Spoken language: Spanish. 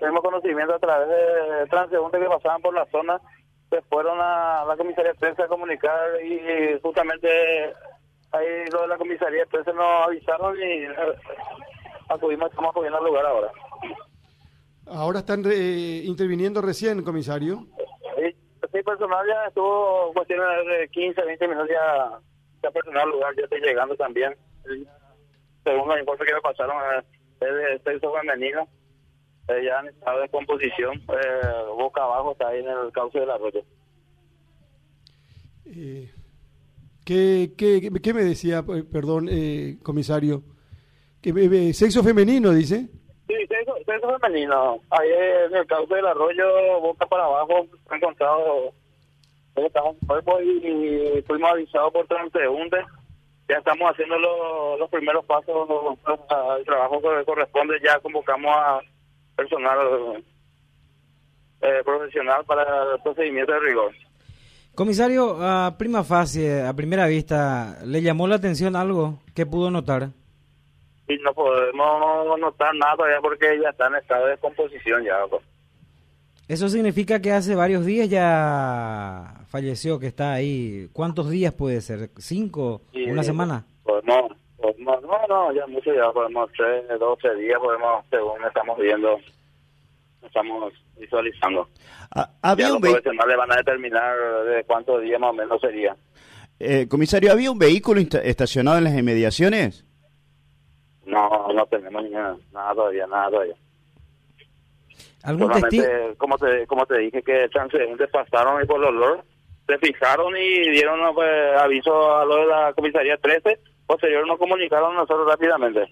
tuvimos conocimiento a través de transeúntes que pasaban por la zona, se fueron a la comisaría de prensa a comunicar y justamente ahí lo de la comisaría de prensa nos avisaron y eh, acudimos, estamos acudiendo al lugar ahora. Ahora están eh, interviniendo recién, comisario. Sí, sí, personal ya estuvo cuestiones de 15, 20 minutos ya, ya personal al lugar, ya estoy llegando también. Según los informes que me pasaron, eh, es de sexo femenino. Eh, ya en estado de composición, eh, boca abajo, está ahí en el cauce del arroyo. Eh, ¿qué, qué, qué me decía, eh, perdón, eh, comisario? que eh, ¿Sexo femenino, dice? Sí, sexo, sexo femenino. Ahí en el cauce del arroyo, boca para abajo, he encontrado estamos cuerpos y fuimos avisados por transeúntes. Ya estamos haciendo los, los primeros pasos al trabajo que corresponde. Ya convocamos a personal eh, profesional para el procedimiento de rigor. Comisario, a prima fase, a primera vista, ¿le llamó la atención algo que pudo notar? Y no podemos notar nada todavía porque ya está en estado de descomposición ya. Pues. Eso significa que hace varios días ya falleció, que está ahí. ¿Cuántos días puede ser? ¿Cinco? Y, ¿Una semana? Podemos, no, no, ya mucho, ya podemos tres, doce días, podemos, según estamos viendo, estamos visualizando. Ah, había ya un los profesionales van a determinar de cuántos días más o menos sería. eh, comisario, ¿había un vehículo estacionado en las inmediaciones? No, no tenemos ni nada, nada todavía, nada todavía. ¿Algún testigo? Solamente, como te, como te dije, que transeúntes pasaron y por el olor se fijaron y dieron pues, aviso a lo de la comisaría 13. Posterior nos comunicaron a nosotros rápidamente.